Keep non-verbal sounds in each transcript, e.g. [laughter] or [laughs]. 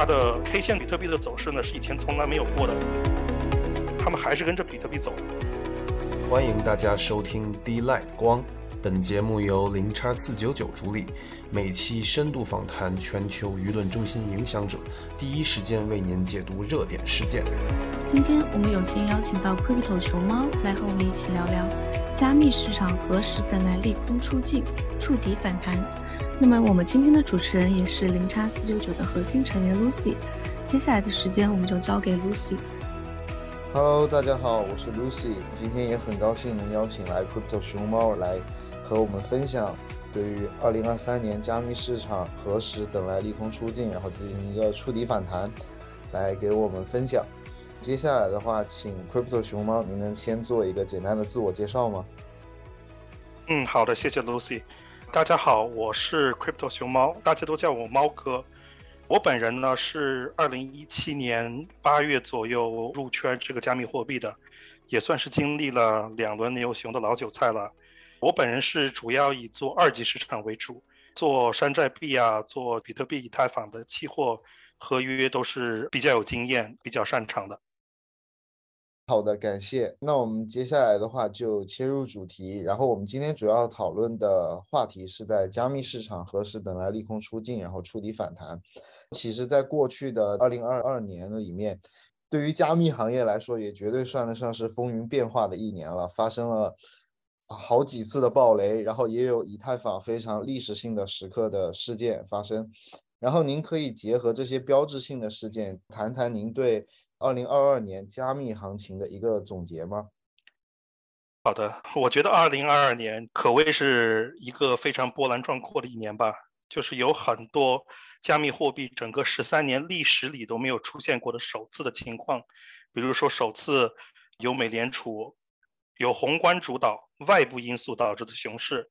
它的 K 线比特币的走势呢是以前从来没有过的，他们还是跟着比特币走。欢迎大家收听 D Light 光，本节目由零叉四九九主理，每期深度访谈全球舆论中心影响者，第一时间为您解读热点事件。今天我们有幸邀请到 Crypto 熊猫来和我们一起聊聊加密市场何时等来利空出尽，触底反弹。那么我们今天的主持人也是零叉四九九的核心成员 Lucy，接下来的时间我们就交给 Lucy。Hello，大家好，我是 Lucy，今天也很高兴能邀请来 Crypto 熊猫来和我们分享对于二零二三年加密市场何时等来利空出尽，然后进行一个触底反弹，来给我们分享。接下来的话，请 Crypto 熊猫，您能先做一个简单的自我介绍吗？嗯，好的，谢谢 Lucy。大家好，我是 Crypto 熊猫，大家都叫我猫哥。我本人呢是二零一七年八月左右入圈这个加密货币的，也算是经历了两轮牛熊的老韭菜了。我本人是主要以做二级市场为主，做山寨币啊，做比特币、以太坊的期货合约都是比较有经验、比较擅长的。好的，感谢。那我们接下来的话就切入主题，然后我们今天主要讨论的话题是在加密市场何时等来利空出尽，然后触底反弹。其实，在过去的二零二二年里面，对于加密行业来说，也绝对算得上是风云变化的一年了，发生了好几次的暴雷，然后也有以太坊非常历史性的时刻的事件发生。然后您可以结合这些标志性的事件，谈谈您对二零二二年加密行情的一个总结吗？好的，我觉得二零二二年可谓是一个非常波澜壮阔的一年吧，就是有很多。加密货币整个十三年历史里都没有出现过的首次的情况，比如说首次由美联储由宏观主导、外部因素导致的熊市，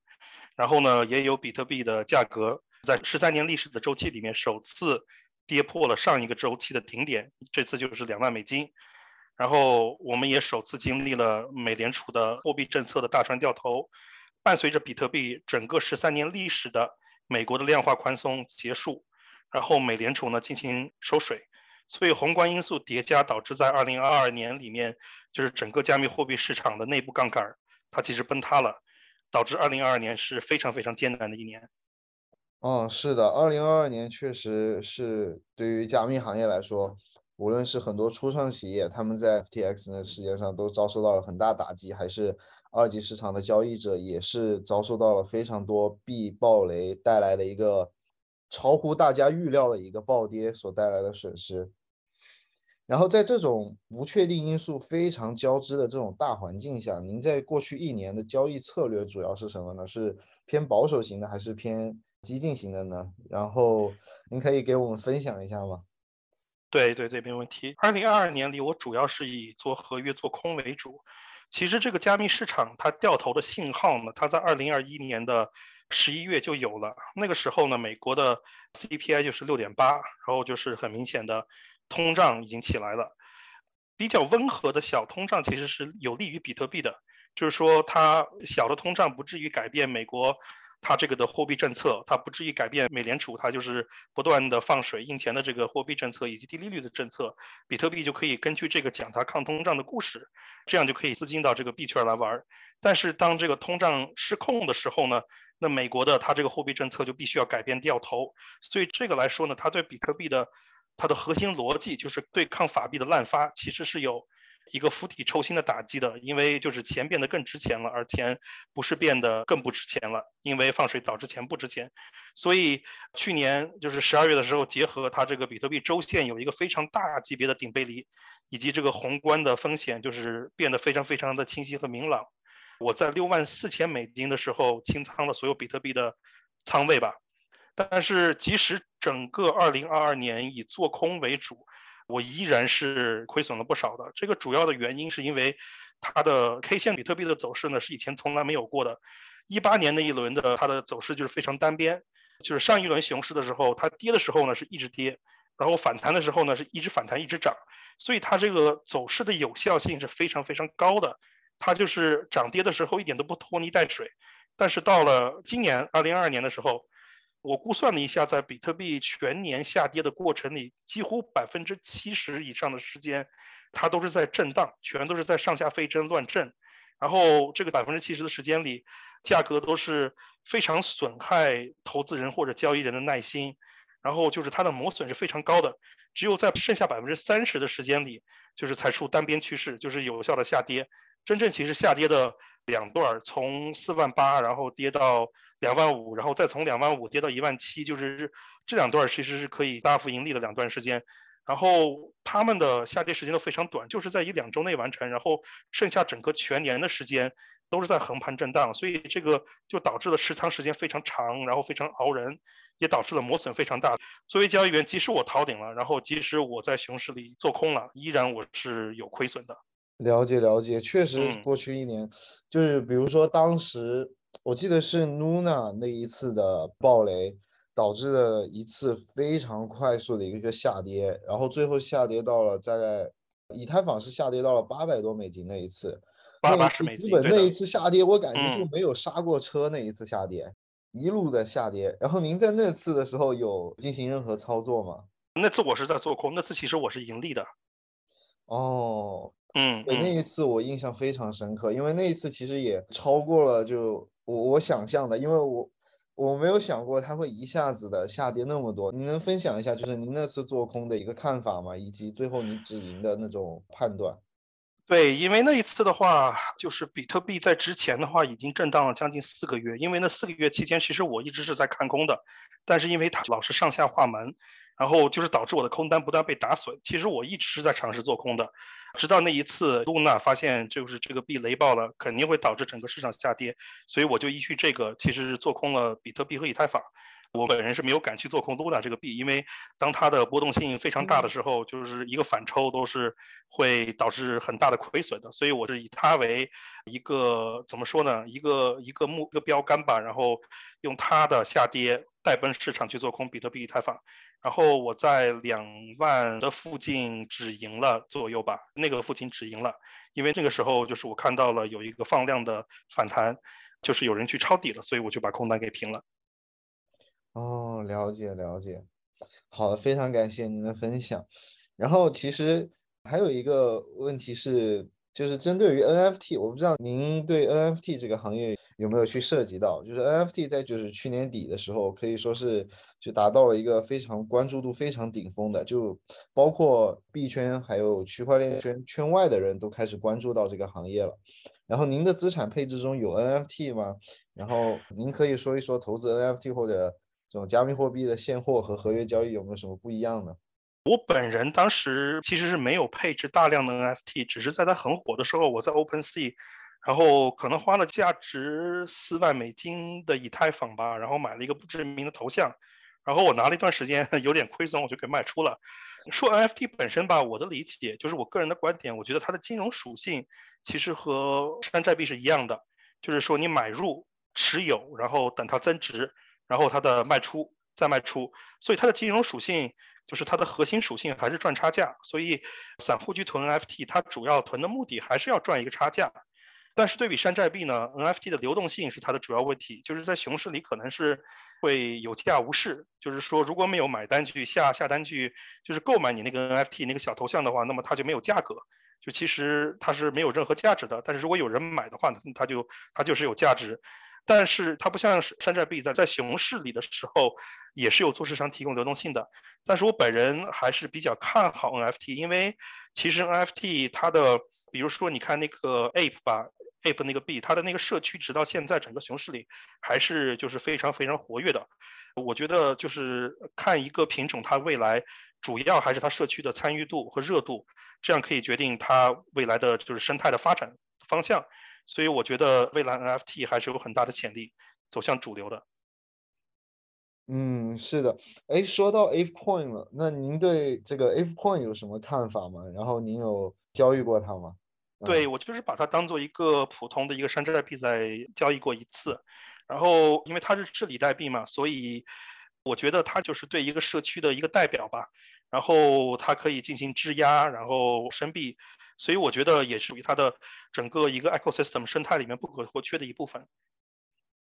然后呢，也有比特币的价格在十三年历史的周期里面首次跌破了上一个周期的顶点，这次就是两万美金，然后我们也首次经历了美联储的货币政策的大船掉头，伴随着比特币整个十三年历史的美国的量化宽松结束。然后美联储呢进行收水，所以宏观因素叠加导致在二零二二年里面，就是整个加密货币市场的内部杠杆它其实崩塌了，导致二零二二年是非常非常艰难的一年。嗯，是的，二零二二年确实是对于加密行业来说，无论是很多初创企业，他们在 FTX 的事件上都遭受到了很大打击，还是二级市场的交易者也是遭受到了非常多币暴雷带来的一个。超乎大家预料的一个暴跌所带来的损失，然后在这种不确定因素非常交织的这种大环境下，您在过去一年的交易策略主要是什么呢？是偏保守型的还是偏激进型的呢？然后您可以给我们分享一下吗？对对对，没问题。二零二二年里，我主要是以做合约做空为主。其实这个加密市场它掉头的信号呢，它在二零二一年的。十一月就有了，那个时候呢，美国的 CPI 就是六点八，然后就是很明显的通胀已经起来了。比较温和的小通胀其实是有利于比特币的，就是说它小的通胀不至于改变美国它这个的货币政策，它不至于改变美联储它就是不断的放水印钱的这个货币政策以及低利率的政策，比特币就可以根据这个讲它抗通胀的故事，这样就可以资金到这个币圈来玩。但是当这个通胀失控的时候呢？那美国的它这个货币政策就必须要改变掉头，所以这个来说呢，它对比特币的它的核心逻辑就是对抗法币的滥发，其实是有一个釜底抽薪的打击的，因为就是钱变得更值钱了，而钱不是变得更不值钱了，因为放水导致钱不值钱，所以去年就是十二月的时候，结合它这个比特币周线有一个非常大级别的顶背离，以及这个宏观的风险就是变得非常非常的清晰和明朗。我在六万四千美金的时候清仓了所有比特币的仓位吧，但是即使整个二零二二年以做空为主，我依然是亏损了不少的。这个主要的原因是因为它的 K 线比特币的走势呢是以前从来没有过的，一八年那一轮的它的走势就是非常单边，就是上一轮熊市的时候它跌的时候呢是一直跌，然后反弹的时候呢是一直反弹一直涨，所以它这个走势的有效性是非常非常高的。它就是涨跌的时候一点都不拖泥带水，但是到了今年二零二二年的时候，我估算了一下，在比特币全年下跌的过程里，几乎百分之七十以上的时间，它都是在震荡，全都是在上下飞针乱震。然后这个百分之七十的时间里，价格都是非常损害投资人或者交易人的耐心，然后就是它的磨损是非常高的。只有在剩下百分之三十的时间里，就是才出单边趋势，就是有效的下跌。真正其实下跌的两段，从四万八，然后跌到两万五，然后再从两万五跌到一万七，就是这两段其实是可以大幅盈利的两段时间。然后他们的下跌时间都非常短，就是在一两周内完成，然后剩下整个全年的时间都是在横盘震荡，所以这个就导致了持仓时间非常长，然后非常熬人，也导致了磨损非常大。作为交易员，即使我逃顶了，然后即使我在熊市里做空了，依然我是有亏损的。了解了解，确实过去一年，就是比如说当时我记得是 Nuna 那一次的暴雷。导致了一次非常快速的一个下跌，然后最后下跌到了大概以太坊是下跌到了八百多美金那一次，八八十美金。基本那一次下跌，我感觉就没有刹过车。那一次下跌，一路的下跌。然后您在那次的时候有进行任何操作吗？那次我是在做空，那次其实我是盈利的。哦，嗯，对，那一次我印象非常深刻，因为那一次其实也超过了就我我想象的，因为我。我没有想过它会一下子的下跌那么多，你能分享一下就是您那次做空的一个看法吗？以及最后你止盈的那种判断？对，因为那一次的话，就是比特币在之前的话已经震荡了将近四个月，因为那四个月期间其实我一直是在看空的，但是因为它老是上下画门，然后就是导致我的空单不断被打损。其实我一直是在尝试做空的。直到那一次，Luna 发现就是这个币雷爆了，肯定会导致整个市场下跌，所以我就依据这个，其实是做空了比特币和以太坊。我本人是没有敢去做空 Luna 这个币，因为当它的波动性非常大的时候，就是一个反抽都是会导致很大的亏损的。所以我是以它为一个怎么说呢？一个一个目一个标杆吧，然后用它的下跌带奔市场去做空比特币、以太坊。然后我在两万的附近止盈了左右吧，那个附近止盈了，因为那个时候就是我看到了有一个放量的反弹，就是有人去抄底了，所以我就把空单给平了。哦，了解了解，好的，非常感谢您的分享。然后其实还有一个问题是，就是针对于 NFT，我不知道您对 NFT 这个行业有没有去涉及到，就是 NFT 在就是去年底的时候，可以说是。就达到了一个非常关注度非常顶峰的，就包括币圈还有区块链圈圈外的人都开始关注到这个行业了。然后您的资产配置中有 NFT 吗？然后您可以说一说投资 NFT 或者这种加密货币的现货和合约交易有没有什么不一样呢？我本人当时其实是没有配置大量的 NFT，只是在它很火的时候，我在 OpenSea，然后可能花了价值四万美金的以太坊吧，然后买了一个不知名的头像。然后我拿了一段时间，[laughs] 有点亏损，我就给卖出了。说 NFT 本身吧，我的理解就是我个人的观点，我觉得它的金融属性其实和山寨币是一样的，就是说你买入、持有，然后等它增值，然后它的卖出再卖出，所以它的金融属性就是它的核心属性还是赚差价。所以散户去囤 NFT，它主要囤的目的还是要赚一个差价。但是对比山寨币呢，NFT 的流动性是它的主要问题，就是在熊市里可能是会有价无市，就是说如果没有买单去下下单去，就是购买你那个 NFT 那个小头像的话，那么它就没有价格，就其实它是没有任何价值的。但是如果有人买的话，它就它就是有价值。但是它不像是山寨币在在熊市里的时候也是有做市商提供流动性的。但是我本人还是比较看好 NFT，因为其实 NFT 它的，比如说你看那个 Ape 吧。Ape 那个币，它的那个社区直到现在整个熊市里还是就是非常非常活跃的。我觉得就是看一个品种，它未来主要还是它社区的参与度和热度，这样可以决定它未来的就是生态的发展方向。所以我觉得未来 NFT 还是有很大的潜力走向主流的。嗯，是的。哎，说到 Ape Coin 了，那您对这个 Ape Coin 有什么看法吗？然后您有交易过它吗？对我就是把它当做一个普通的一个山寨币在交易过一次，然后因为它是治理代币嘛，所以我觉得它就是对一个社区的一个代表吧，然后它可以进行质押，然后生币，所以我觉得也属于它的整个一个 ecosystem 生态里面不可或缺的一部分。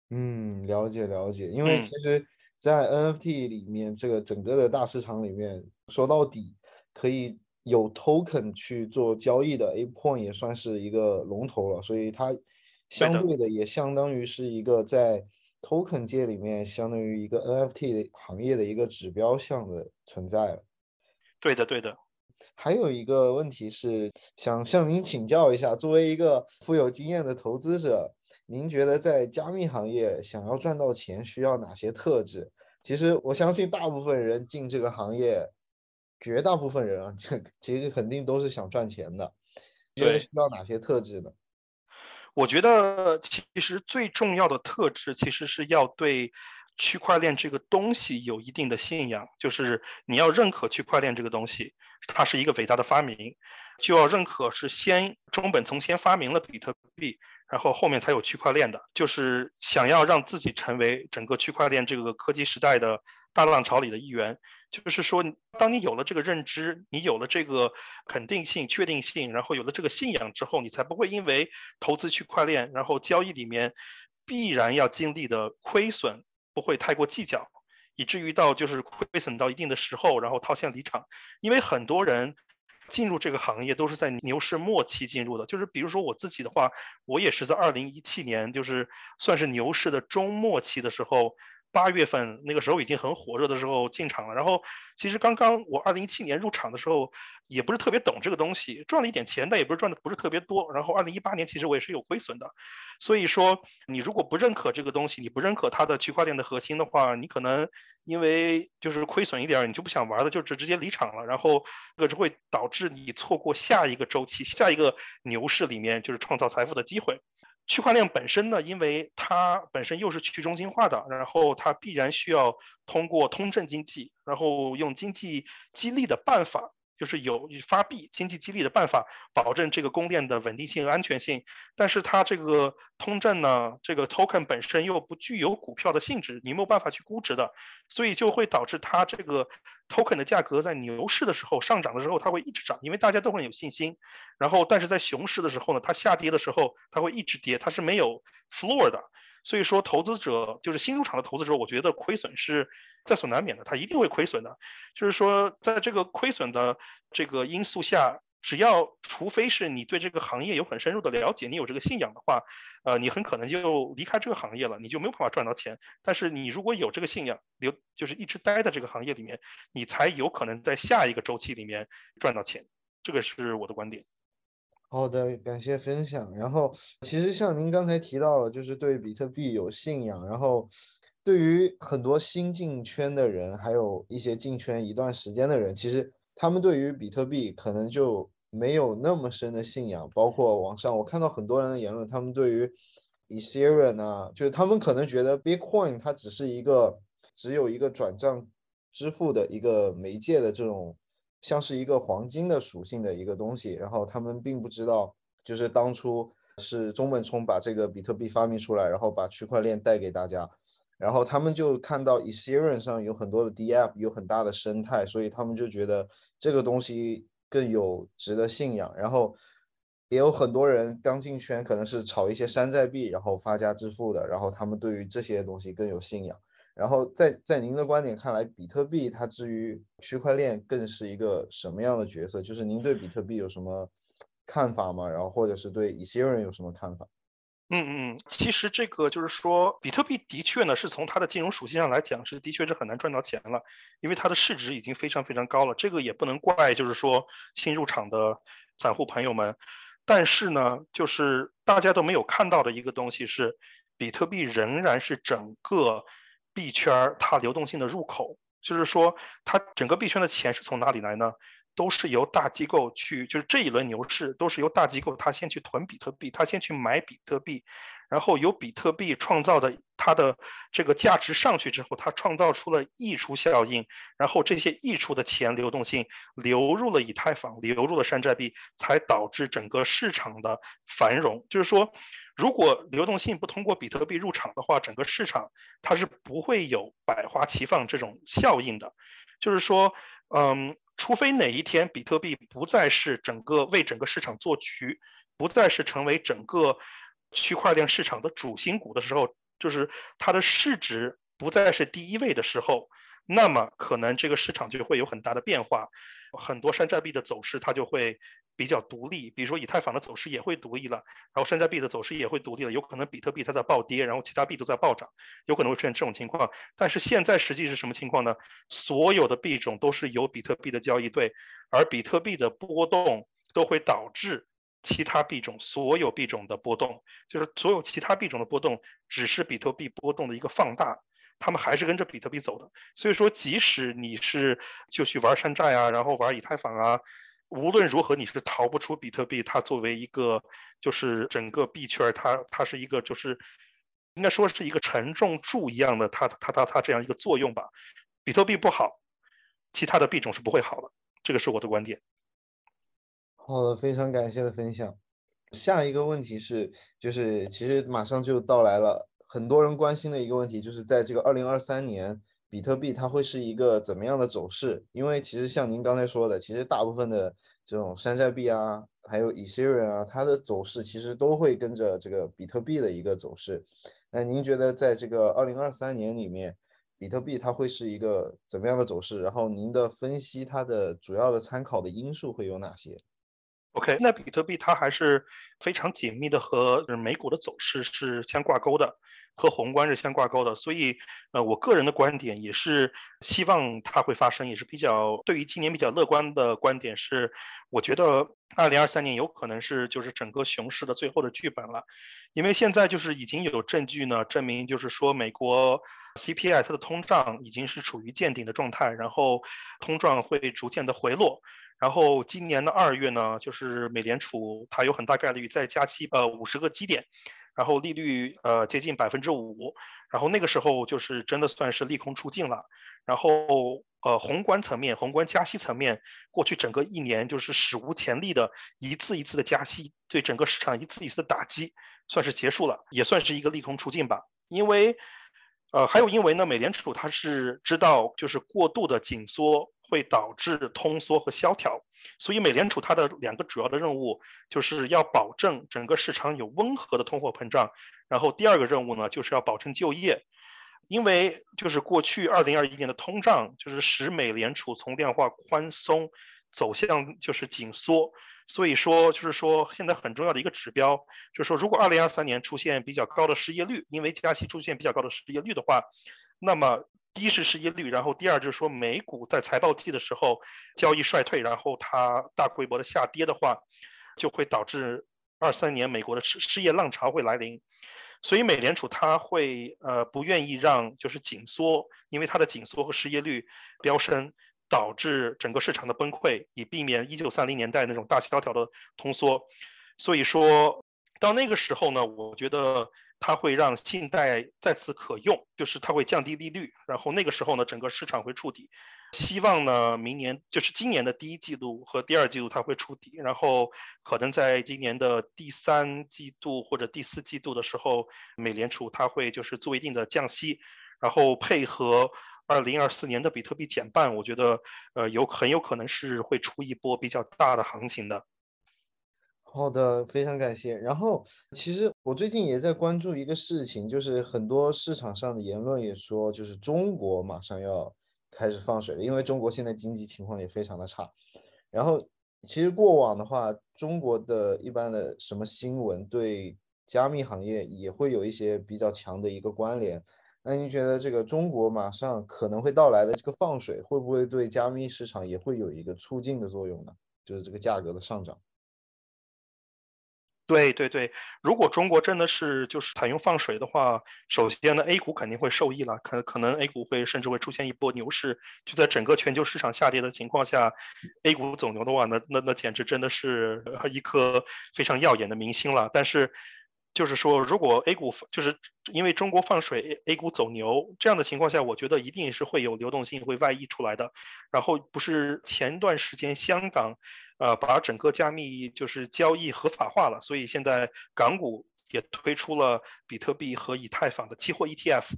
嗯，了解了解，因为其实在 NFT 里面，这个整个的大市场里面，说到底可以有 token 去做交易的 ApeCoin 也算是一个龙头了，所以它相对的也相当于是一个在 token 界里面相当于一个 NFT 行业的一个指标项的存在了。对的，对的。还有一个问题是想向您请教一下，作为一个富有经验的投资者。您觉得在加密行业想要赚到钱需要哪些特质？其实我相信大部分人进这个行业，绝大部分人啊，这 [laughs] 其实肯定都是想赚钱的。觉得需要哪些特质呢？我觉得其实最重要的特质其实是要对区块链这个东西有一定的信仰，就是你要认可区块链这个东西，它是一个伟大的发明，就要认可是先中本聪先发明了比特币。然后后面才有区块链的，就是想要让自己成为整个区块链这个科技时代的大浪潮里的一员。就是说，当你有了这个认知，你有了这个肯定性、确定性，然后有了这个信仰之后，你才不会因为投资区块链，然后交易里面必然要经历的亏损，不会太过计较，以至于到就是亏损到一定的时候，然后套现离场。因为很多人。进入这个行业都是在牛市末期进入的，就是比如说我自己的话，我也是在二零一七年，就是算是牛市的中末期的时候。八月份那个时候已经很火热的时候进场了，然后其实刚刚我二零一七年入场的时候也不是特别懂这个东西，赚了一点钱，但也不是赚的不是特别多。然后二零一八年其实我也是有亏损的，所以说你如果不认可这个东西，你不认可它的区块链的核心的话，你可能因为就是亏损一点，你就不想玩了，就直直接离场了，然后这个就会导致你错过下一个周期、下一个牛市里面就是创造财富的机会。区块链本身呢，因为它本身又是去中心化的，然后它必然需要通过通证经济，然后用经济激励的办法。就是有发币经济激励的办法，保证这个供电的稳定性和安全性。但是它这个通证呢，这个 token 本身又不具有股票的性质，你没有办法去估值的，所以就会导致它这个 token 的价格在牛市的时候上涨的时候，它会一直涨，因为大家都很有信心。然后，但是在熊市的时候呢，它下跌的时候，它会一直跌，它是没有 floor 的。所以说，投资者就是新入场的投资者，我觉得亏损是在所难免的，他一定会亏损的。就是说，在这个亏损的这个因素下，只要除非是你对这个行业有很深入的了解，你有这个信仰的话，呃，你很可能就离开这个行业了，你就没有办法赚到钱。但是你如果有这个信仰，留就是一直待在这个行业里面，你才有可能在下一个周期里面赚到钱。这个是我的观点。好的，感谢分享。然后，其实像您刚才提到了，就是对比特币有信仰。然后，对于很多新进圈的人，还有一些进圈一段时间的人，其实他们对于比特币可能就没有那么深的信仰。包括网上我看到很多人的言论，他们对于 Ethereum 啊，就是他们可能觉得 Bitcoin 它只是一个只有一个转账支付的一个媒介的这种。像是一个黄金的属性的一个东西，然后他们并不知道，就是当初是中本聪把这个比特币发明出来，然后把区块链带给大家，然后他们就看到 Ethereum 上有很多的 DApp，有很大的生态，所以他们就觉得这个东西更有值得信仰。然后也有很多人刚进圈，可能是炒一些山寨币，然后发家致富的，然后他们对于这些东西更有信仰。然后在在您的观点看来，比特币它至于区块链更是一个什么样的角色？就是您对比特币有什么看法吗？然后或者是对以色列人有什么看法？嗯嗯，其实这个就是说，比特币的确呢是从它的金融属性上来讲是的确是很难赚到钱了，因为它的市值已经非常非常高了。这个也不能怪就是说新入场的散户朋友们，但是呢，就是大家都没有看到的一个东西是，比特币仍然是整个。币圈它流动性的入口，就是说它整个币圈的钱是从哪里来呢？都是由大机构去，就是这一轮牛市都是由大机构它先去囤比特币，它先去买比特币，然后由比特币创造的它的这个价值上去之后，它创造出了溢出效应，然后这些溢出的钱流动性流入了以太坊，流入了山寨币，才导致整个市场的繁荣。就是说。如果流动性不通过比特币入场的话，整个市场它是不会有百花齐放这种效应的。就是说，嗯，除非哪一天比特币不再是整个为整个市场做局，不再是成为整个区块链市场的主心骨的时候，就是它的市值不再是第一位的时候，那么可能这个市场就会有很大的变化，很多山寨币的走势它就会比较独立，比如说以太坊的走势也会独立了，然后山寨币的走势也会独立了，有可能比特币它在暴跌，然后其他币都在暴涨，有可能会出现这种情况。但是现在实际是什么情况呢？所有的币种都是由比特币的交易对，而比特币的波动都会导致。其他币种所有币种的波动，就是所有其他币种的波动，只是比特币波动的一个放大，他们还是跟着比特币走的。所以说，即使你是就去玩山寨啊，然后玩以太坊啊，无论如何你是逃不出比特币。它作为一个就是整个币圈，它它是一个就是应该说是一个沉重柱一样的，它它它它这样一个作用吧。比特币不好，其他的币种是不会好的，这个是我的观点。好的，非常感谢的分享。下一个问题是，就是其实马上就到来了，很多人关心的一个问题，就是在这个二零二三年，比特币它会是一个怎么样的走势？因为其实像您刚才说的，其实大部分的这种山寨币啊，还有以太坊啊，它的走势其实都会跟着这个比特币的一个走势。那您觉得在这个二零二三年里面，比特币它会是一个怎么样的走势？然后您的分析它的主要的参考的因素会有哪些？OK，那比特币它还是非常紧密的和美股的走势是相挂钩的，和宏观是相挂钩的。所以，呃，我个人的观点也是希望它会发生，也是比较对于今年比较乐观的观点是，我觉得二零二三年有可能是就是整个熊市的最后的剧本了，因为现在就是已经有证据呢证明，就是说美国 CPI 它的通胀已经是处于见顶的状态，然后通胀会逐渐的回落。然后今年的二月呢，就是美联储它有很大概率再加息呃五十个基点，然后利率呃接近百分之五，然后那个时候就是真的算是利空出尽了。然后呃宏观层面，宏观加息层面，过去整个一年就是史无前例的一次一次的加息，对整个市场一次一次的打击，算是结束了，也算是一个利空出尽吧。因为呃还有因为呢，美联储它是知道就是过度的紧缩。会导致通缩和萧条，所以美联储它的两个主要的任务就是要保证整个市场有温和的通货膨胀，然后第二个任务呢就是要保证就业，因为就是过去二零二一年的通胀就是使美联储从量化宽松走向就是紧缩，所以说就是说现在很重要的一个指标就是说如果二零二三年出现比较高的失业率，因为加息出现比较高的失业率的话，那么。第一是失业率，然后第二就是说美股在财报季的时候交易衰退，然后它大规模的下跌的话，就会导致二三年美国的失失业浪潮会来临，所以美联储它会呃不愿意让就是紧缩，因为它的紧缩和失业率飙升，导致整个市场的崩溃，以避免一九三零年代那种大萧条的通缩，所以说到那个时候呢，我觉得。它会让信贷再次可用，就是它会降低利率，然后那个时候呢，整个市场会触底。希望呢，明年就是今年的第一季度和第二季度它会触底，然后可能在今年的第三季度或者第四季度的时候，美联储它会就是做一定的降息，然后配合二零二四年的比特币减半，我觉得呃有很有可能是会出一波比较大的行情的。好的，非常感谢。然后，其实我最近也在关注一个事情，就是很多市场上的言论也说，就是中国马上要开始放水了，因为中国现在经济情况也非常的差。然后，其实过往的话，中国的一般的什么新闻对加密行业也会有一些比较强的一个关联。那您觉得这个中国马上可能会到来的这个放水，会不会对加密市场也会有一个促进的作用呢？就是这个价格的上涨。对对对，如果中国真的是就是采用放水的话，首先呢，A 股肯定会受益了，可可能 A 股会甚至会出现一波牛市，就在整个全球市场下跌的情况下，A 股走牛的话，那那那简直真的是一颗非常耀眼的明星了。但是，就是说，如果 A 股就是因为中国放水，A 股走牛这样的情况下，我觉得一定是会有流动性会外溢出来的。然后不是前段时间香港。呃，把整个加密就是交易合法化了，所以现在港股也推出了比特币和以太坊的期货 ETF，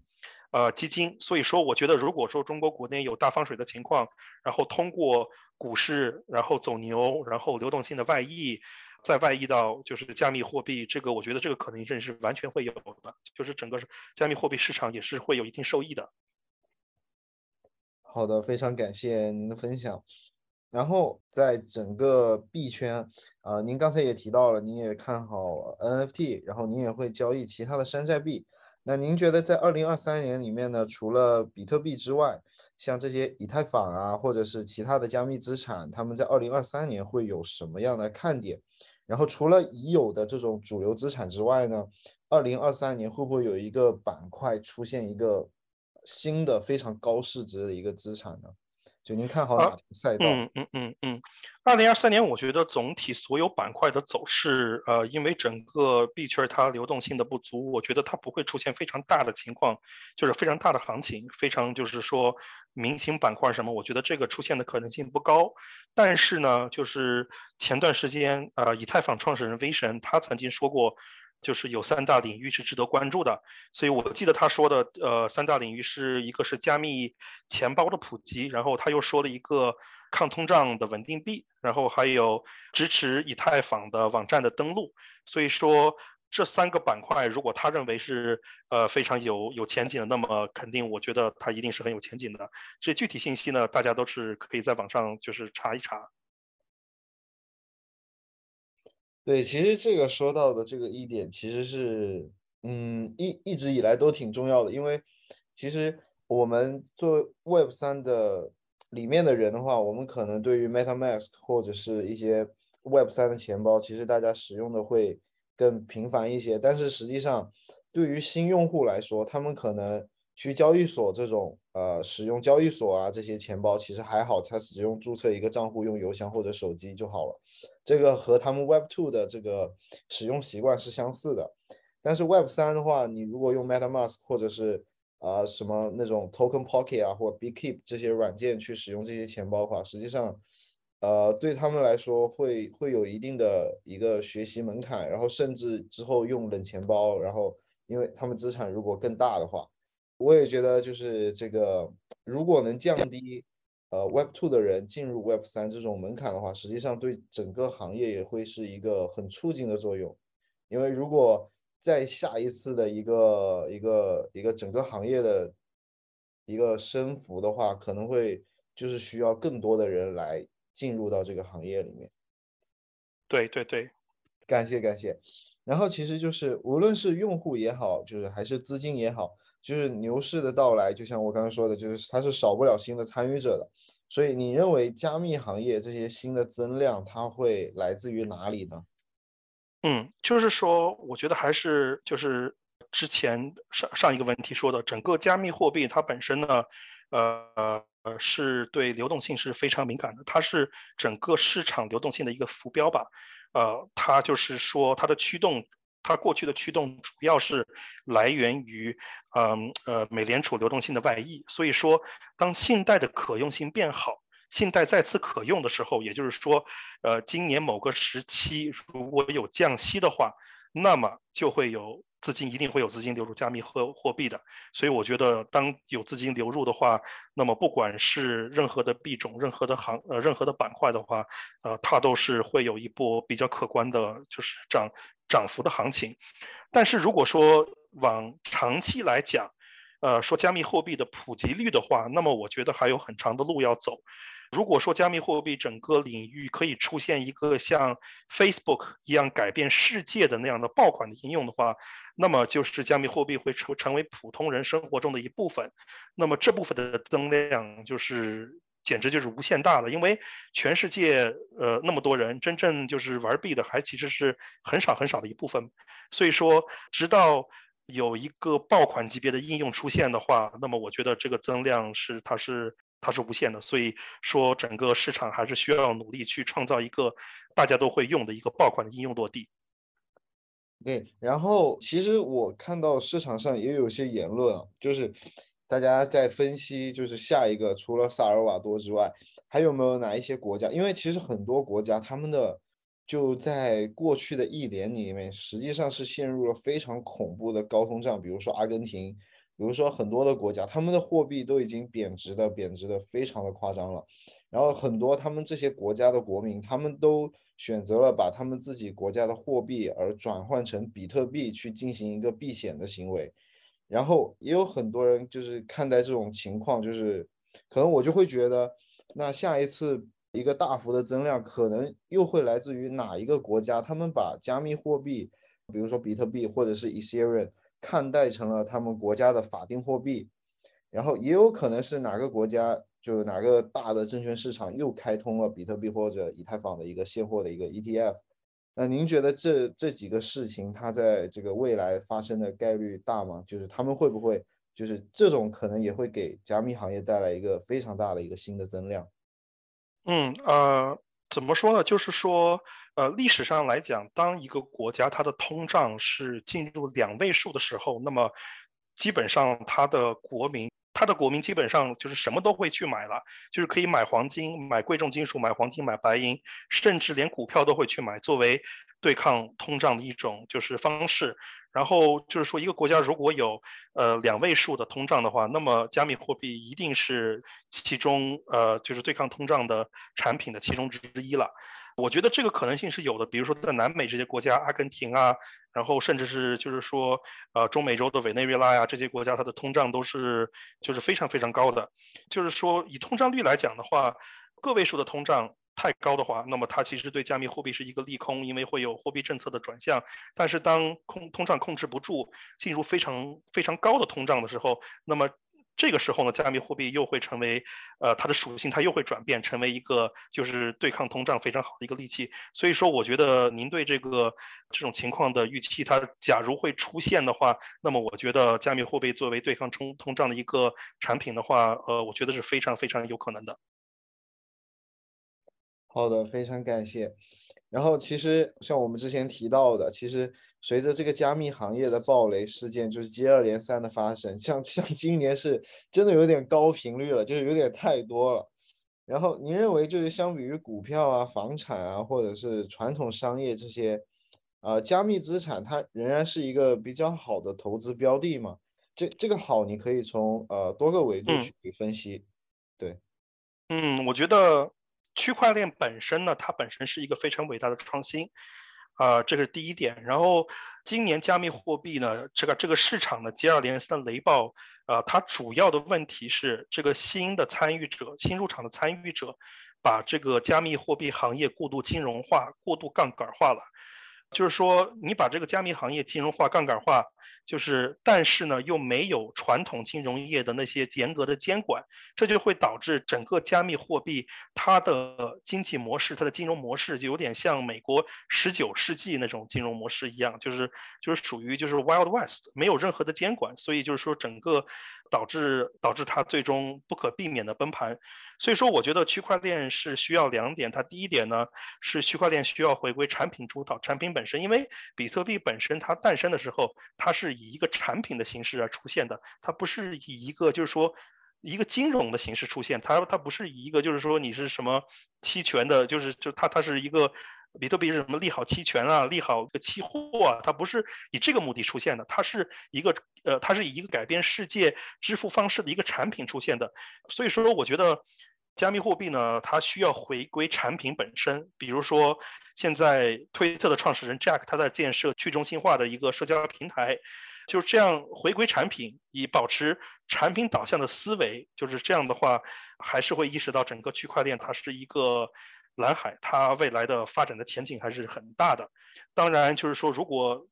呃基金。所以说，我觉得如果说中国国内有大放水的情况，然后通过股市然后走牛，然后流动性的外溢，再外溢到就是加密货币，这个我觉得这个可能性是完全会有的，就是整个加密货币市场也是会有一定受益的。好的，非常感谢您的分享。然后在整个币圈，啊，您刚才也提到了，您也看好 NFT，然后您也会交易其他的山寨币。那您觉得在二零二三年里面呢，除了比特币之外，像这些以太坊啊，或者是其他的加密资产，他们在二零二三年会有什么样的看点？然后除了已有的这种主流资产之外呢，二零二三年会不会有一个板块出现一个新的非常高市值的一个资产呢？就您看好哪条赛道？嗯嗯嗯嗯，二零二三年我觉得总体所有板块的走势，呃，因为整个币圈它流动性的不足，我觉得它不会出现非常大的情况，就是非常大的行情，非常就是说明星板块什么，我觉得这个出现的可能性不高。但是呢，就是前段时间，呃，以太坊创始人 V 神他曾经说过。就是有三大领域是值得关注的，所以我记得他说的，呃，三大领域是一个是加密钱包的普及，然后他又说了一个抗通胀的稳定币，然后还有支持以太坊的网站的登录。所以说这三个板块，如果他认为是呃非常有有前景的，那么肯定我觉得它一定是很有前景的。这具体信息呢，大家都是可以在网上就是查一查。对，其实这个说到的这个一点，其实是，嗯，一一直以来都挺重要的，因为其实我们做 Web 三的里面的人的话，我们可能对于 MetaMask 或者是一些 Web 三的钱包，其实大家使用的会更频繁一些，但是实际上对于新用户来说，他们可能去交易所这种，呃，使用交易所啊这些钱包，其实还好，他只用注册一个账户，用邮箱或者手机就好了。这个和他们 Web Two 的这个使用习惯是相似的，但是 Web 三的话，你如果用 MetaMask 或者是啊什么那种 Token Pocket 啊或 Bkeep 这些软件去使用这些钱包的话，实际上，呃，对他们来说会会有一定的一个学习门槛，然后甚至之后用冷钱包，然后因为他们资产如果更大的话，我也觉得就是这个如果能降低。呃，Web Two 的人进入 Web 三这种门槛的话，实际上对整个行业也会是一个很促进的作用。因为如果在下一次的一个一个一个整个行业的一个升幅的话，可能会就是需要更多的人来进入到这个行业里面。对对对，感谢感谢。然后其实就是无论是用户也好，就是还是资金也好。就是牛市的到来，就像我刚刚说的，就是它是少不了新的参与者的。所以你认为加密行业这些新的增量，它会来自于哪里呢？嗯，就是说，我觉得还是就是之前上上一个问题说的，整个加密货币它本身呢，呃呃，是对流动性是非常敏感的，它是整个市场流动性的一个浮标吧。呃，它就是说它的驱动。它过去的驱动主要是来源于，嗯呃，美联储流动性的外溢。所以说，当信贷的可用性变好，信贷再次可用的时候，也就是说，呃，今年某个时期如果有降息的话，那么就会有资金，一定会有资金流入加密货货币的。所以我觉得，当有资金流入的话，那么不管是任何的币种、任何的行呃、任何的板块的话，呃，它都是会有一波比较可观的，就是涨。涨幅的行情，但是如果说往长期来讲，呃，说加密货币的普及率的话，那么我觉得还有很长的路要走。如果说加密货币整个领域可以出现一个像 Facebook 一样改变世界的那样的爆款的应用的话，那么就是加密货币会成成为普通人生活中的一部分。那么这部分的增量就是。简直就是无限大了，因为全世界呃那么多人，真正就是玩币的还其实是很少很少的一部分，所以说直到有一个爆款级别的应用出现的话，那么我觉得这个增量是它是它是无限的，所以说整个市场还是需要努力去创造一个大家都会用的一个爆款的应用落地。对，然后其实我看到市场上也有些言论啊，就是。大家在分析，就是下一个除了萨尔瓦多之外，还有没有哪一些国家？因为其实很多国家他们的就在过去的一年里面，实际上是陷入了非常恐怖的高通胀。比如说阿根廷，比如说很多的国家，他们的货币都已经贬值的贬值的非常的夸张了，然后很多他们这些国家的国民，他们都选择了把他们自己国家的货币而转换成比特币去进行一个避险的行为，然后也有很多人就是看待这种情况，就是可能我就会觉得，那下一次。一个大幅的增量，可能又会来自于哪一个国家？他们把加密货币，比如说比特币或者是 Ethereum，看待成了他们国家的法定货币，然后也有可能是哪个国家，就哪个大的证券市场又开通了比特币或者以太坊的一个现货的一个 ETF。那您觉得这这几个事情，它在这个未来发生的概率大吗？就是他们会不会，就是这种可能也会给加密行业带来一个非常大的一个新的增量？嗯呃，怎么说呢？就是说，呃，历史上来讲，当一个国家它的通胀是进入两位数的时候，那么基本上它的国民，它的国民基本上就是什么都会去买了，就是可以买黄金、买贵重金属、买黄金、买白银，甚至连股票都会去买，作为对抗通胀的一种就是方式。然后就是说，一个国家如果有呃两位数的通胀的话，那么加密货币一定是其中呃就是对抗通胀的产品的其中之一了。我觉得这个可能性是有的。比如说在南美这些国家，阿根廷啊，然后甚至是就是说呃中美洲的委内瑞拉呀这些国家，它的通胀都是就是非常非常高的。就是说以通胀率来讲的话，个位数的通胀。太高的话，那么它其实对加密货币是一个利空，因为会有货币政策的转向。但是当控通胀控制不住，进入非常非常高的通胀的时候，那么这个时候呢，加密货币又会成为呃它的属性，它又会转变成为一个就是对抗通胀非常好的一个利器。所以说，我觉得您对这个这种情况的预期，它假如会出现的话，那么我觉得加密货币作为对抗通通胀的一个产品的话，呃，我觉得是非常非常有可能的。好的，非常感谢。然后其实像我们之前提到的，其实随着这个加密行业的暴雷事件就是接二连三的发生，像 [laughs] 像今年是真的有点高频率了，就是有点太多了。然后您认为就是相比于股票啊、房产啊，或者是传统商业这些，呃，加密资产它仍然是一个比较好的投资标的吗？这这个好，你可以从呃多个维度去分析。对，嗯，我觉得。区块链本身呢，它本身是一个非常伟大的创新，啊，这是第一点。然后今年加密货币呢，这个这个市场的接二连三的雷暴，啊，它主要的问题是这个新的参与者、新入场的参与者，把这个加密货币行业过度金融化、过度杠杆化了。就是说，你把这个加密行业金融化、杠杆化，就是，但是呢，又没有传统金融业的那些严格的监管，这就会导致整个加密货币它的经济模式、它的金融模式就有点像美国十九世纪那种金融模式一样，就是就是属于就是 Wild West，没有任何的监管，所以就是说整个导致导致它最终不可避免的崩盘。所以说，我觉得区块链是需要两点。它第一点呢，是区块链需要回归产品主导，产品本身。因为比特币本身它诞生的时候，它是以一个产品的形式而出现的，它不是以一个就是说一个金融的形式出现。它它不是以一个就是说你是什么期权的，就是就它它是一个比特币是什么利好期权啊，利好个期货啊，它不是以这个目的出现的，它是一个呃，它是以一个改变世界支付方式的一个产品出现的。所以说，我觉得。加密货币呢，它需要回归产品本身。比如说，现在推特的创始人 Jack 他在建设去中心化的一个社交平台，就是这样回归产品，以保持产品导向的思维。就是这样的话，还是会意识到整个区块链它是一个蓝海，它未来的发展的前景还是很大的。当然，就是说，如果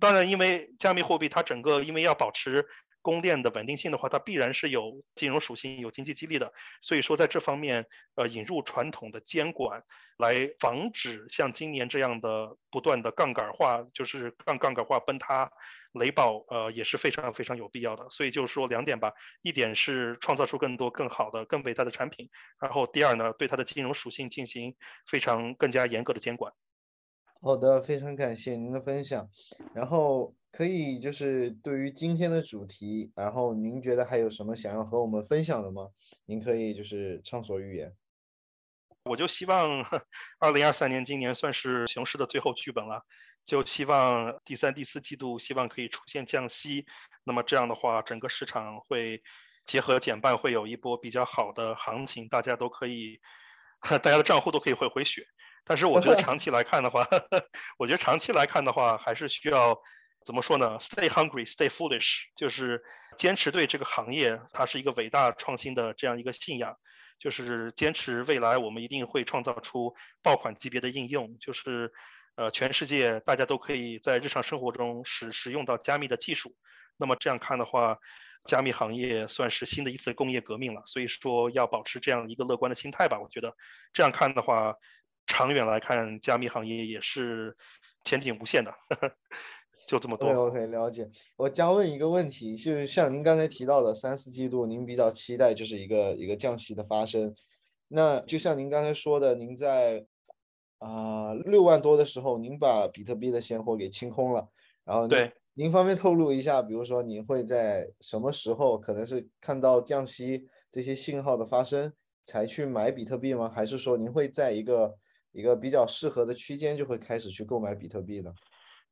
当然，因为加密货币它整个因为要保持。供链的稳定性的话，它必然是有金融属性、有经济激励的。所以说，在这方面，呃，引入传统的监管，来防止像今年这样的不断的杠杆化，就是杠杠杆化崩塌、雷暴，呃，也是非常非常有必要的。所以就是说两点吧，一点是创造出更多更好的、更伟大的产品，然后第二呢，对它的金融属性进行非常更加严格的监管。好的，非常感谢您的分享，然后。可以，就是对于今天的主题，然后您觉得还有什么想要和我们分享的吗？您可以就是畅所欲言。我就希望 [laughs] 二零二三年今年算是熊市的最后剧本了，就希望第三、第四季度希望可以出现降息，那么这样的话，整个市场会结合减半，会有一波比较好的行情，大家都可以，[laughs] 大家的账户都可以回回血。但是我觉得长期来看的话，[laughs] 我觉得长期来看的话，还是需要怎么说呢？Stay hungry, stay foolish，就是坚持对这个行业，它是一个伟大创新的这样一个信仰，就是坚持未来我们一定会创造出爆款级别的应用，就是呃全世界大家都可以在日常生活中使使用到加密的技术。那么这样看的话，加密行业算是新的一次工业革命了。所以说要保持这样一个乐观的心态吧。我觉得这样看的话。长远来看，加密行业也是前景无限的，[laughs] 就这么多。OK，了解。我将问一个问题，就是像您刚才提到的三四季度，您比较期待就是一个一个降息的发生。那就像您刚才说的，您在啊六万多的时候，您把比特币的现货给清空了，然后对，您方便透露一下，比如说您会在什么时候可能是看到降息这些信号的发生才去买比特币吗？还是说您会在一个一个比较适合的区间就会开始去购买比特币呢。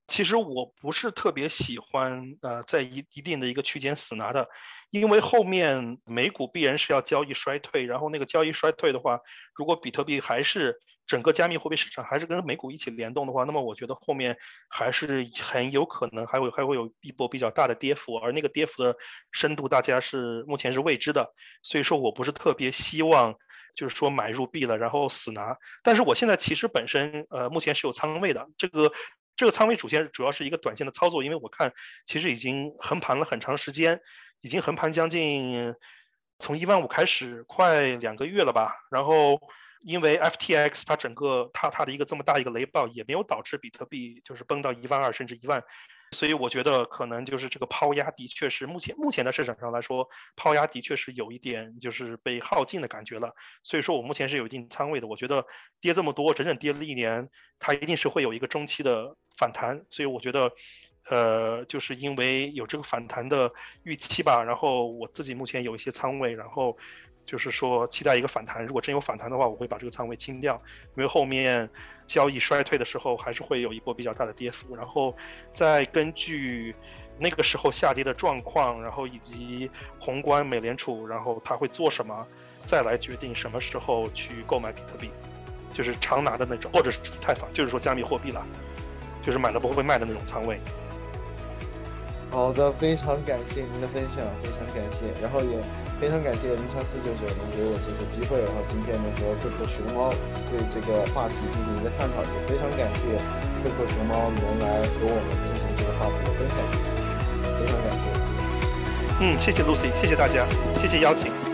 其实我不是特别喜欢呃在一一定的一个区间死拿的，因为后面美股必然是要交易衰退，然后那个交易衰退的话，如果比特币还是整个加密货币市场还是跟美股一起联动的话，那么我觉得后面还是很有可能还会还会有一波比较大的跌幅，而那个跌幅的深度大家是目前是未知的，所以说我不是特别希望。就是说买入币了，然后死拿。但是我现在其实本身呃目前是有仓位的，这个这个仓位主线主要是一个短线的操作，因为我看其实已经横盘了很长时间，已经横盘将近从一万五开始快两个月了吧。然后因为 FTX 它整个它它的一个这么大一个雷暴也没有导致比特币就是崩到一万二甚至一万。所以我觉得可能就是这个抛压的确是目前目前的市场上来说，抛压的确是有一点就是被耗尽的感觉了。所以说我目前是有一定仓位的。我觉得跌这么多，整整跌了一年，它一定是会有一个中期的反弹。所以我觉得，呃，就是因为有这个反弹的预期吧。然后我自己目前有一些仓位，然后。就是说，期待一个反弹。如果真有反弹的话，我会把这个仓位清掉，因为后面交易衰退的时候，还是会有一波比较大的跌幅。然后再根据那个时候下跌的状况，然后以及宏观美联储，然后他会做什么，再来决定什么时候去购买比特币，就是长拿的那种，或者是以太坊，就是说加密货币了，就是买了不会卖的那种仓位。好的，非常感谢您的分享，非常感谢。然后也非常感谢零叉四九九能给我这个机会，然后今天能和各个熊猫对这个话题进行一个探讨，也非常感谢各个熊猫能来和我们进行这个话题的分享，非常感谢。嗯，谢谢 Lucy，谢谢大家，谢谢邀请。